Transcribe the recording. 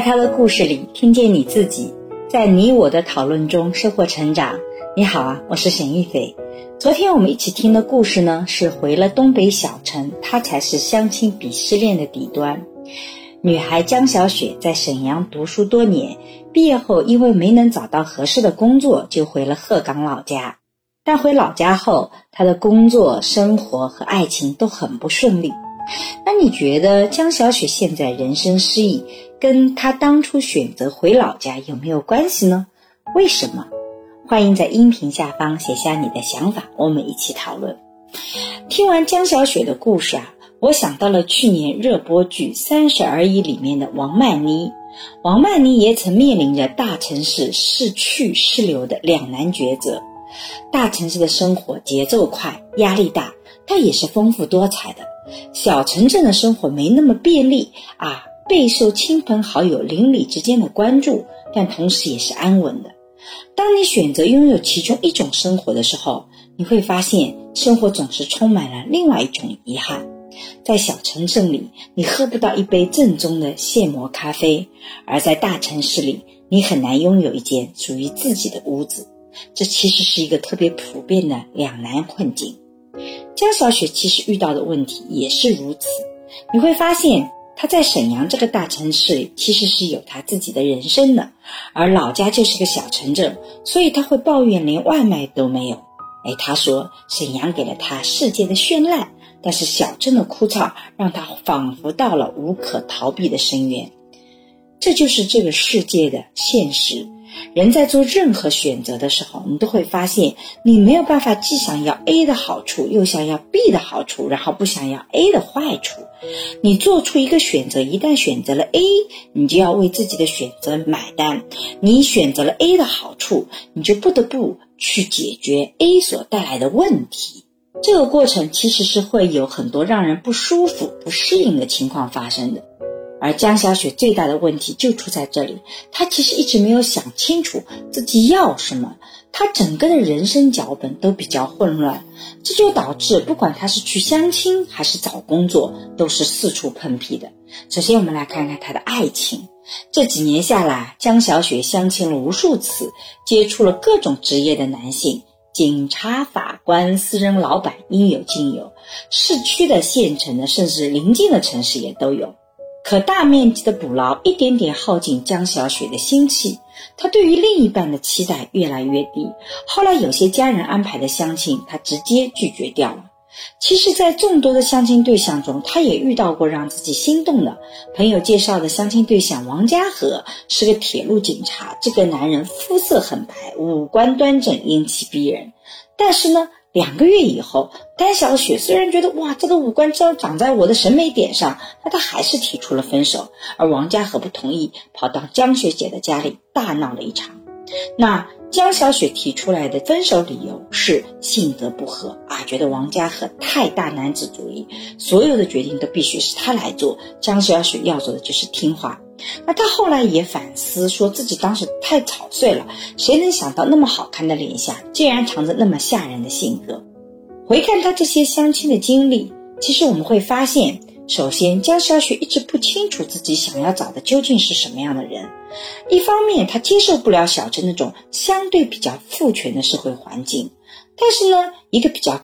在他的故事里听见你自己，在你我的讨论中收获成长。你好啊，我是沈玉斐。昨天我们一起听的故事呢，是回了东北小城，他才是相亲鄙视链的底端。女孩江小雪在沈阳读书多年，毕业后因为没能找到合适的工作，就回了鹤岗老家。但回老家后，她的工作、生活和爱情都很不顺利。那你觉得江小雪现在人生失意，跟他当初选择回老家有没有关系呢？为什么？欢迎在音频下方写下你的想法，我们一起讨论。听完江小雪的故事啊。我想到了去年热播剧《三十而已》里面的王曼妮，王曼妮也曾面临着大城市是去是留的两难抉择。大城市的生活节奏快，压力大，但也是丰富多彩的；小城镇的生活没那么便利啊，备受亲朋好友、邻里之间的关注，但同时也是安稳的。当你选择拥有其中一种生活的时候，你会发现生活总是充满了另外一种遗憾。在小城镇里，你喝不到一杯正宗的现磨咖啡；而在大城市里，你很难拥有一间属于自己的屋子。这其实是一个特别普遍的两难困境。江小雪其实遇到的问题也是如此。你会发现，他在沈阳这个大城市，其实是有他自己的人生的，而老家就是个小城镇，所以他会抱怨连外卖都没有。哎，他说沈阳给了他世界的绚烂。但是小镇的枯燥让他仿佛到了无可逃避的深渊，这就是这个世界的现实。人在做任何选择的时候，你都会发现，你没有办法既想要 A 的好处，又想要 B 的好处，然后不想要 A 的坏处。你做出一个选择，一旦选择了 A，你就要为自己的选择买单。你选择了 A 的好处，你就不得不去解决 A 所带来的问题。这个过程其实是会有很多让人不舒服、不适应的情况发生的，而江小雪最大的问题就出在这里，她其实一直没有想清楚自己要什么，她整个的人生脚本都比较混乱，这就导致不管她是去相亲还是找工作，都是四处碰壁的。首先，我们来看看她的爱情，这几年下来，江小雪相亲了无数次，接触了各种职业的男性。警察、法官、私人老板应有尽有，市区的、县城的，甚至邻近的城市也都有。可大面积的捕捞，一点点耗尽江小雪的心气。她对于另一半的期待越来越低。后来有些家人安排的相亲，她直接拒绝掉了。其实，在众多的相亲对象中，她也遇到过让自己心动的朋友介绍的相亲对象王家和是个铁路警察。这个男人肤色很白，五官端正，英气逼人。但是呢，两个月以后，甘小雪虽然觉得哇，这个五官真长在我的审美点上，但她还是提出了分手。而王家和不同意，跑到江学姐的家里大闹了一场。那。江小雪提出来的分手理由是性格不合啊，觉得王家和太大男子主义，所有的决定都必须是他来做。江小雪要做的就是听话。那他后来也反思，说自己当时太草率了，谁能想到那么好看的脸下，竟然藏着那么吓人的性格？回看他这些相亲的经历，其实我们会发现。首先，江小雪一直不清楚自己想要找的究竟是什么样的人。一方面，她接受不了小镇那种相对比较父权的社会环境；但是呢，一个比较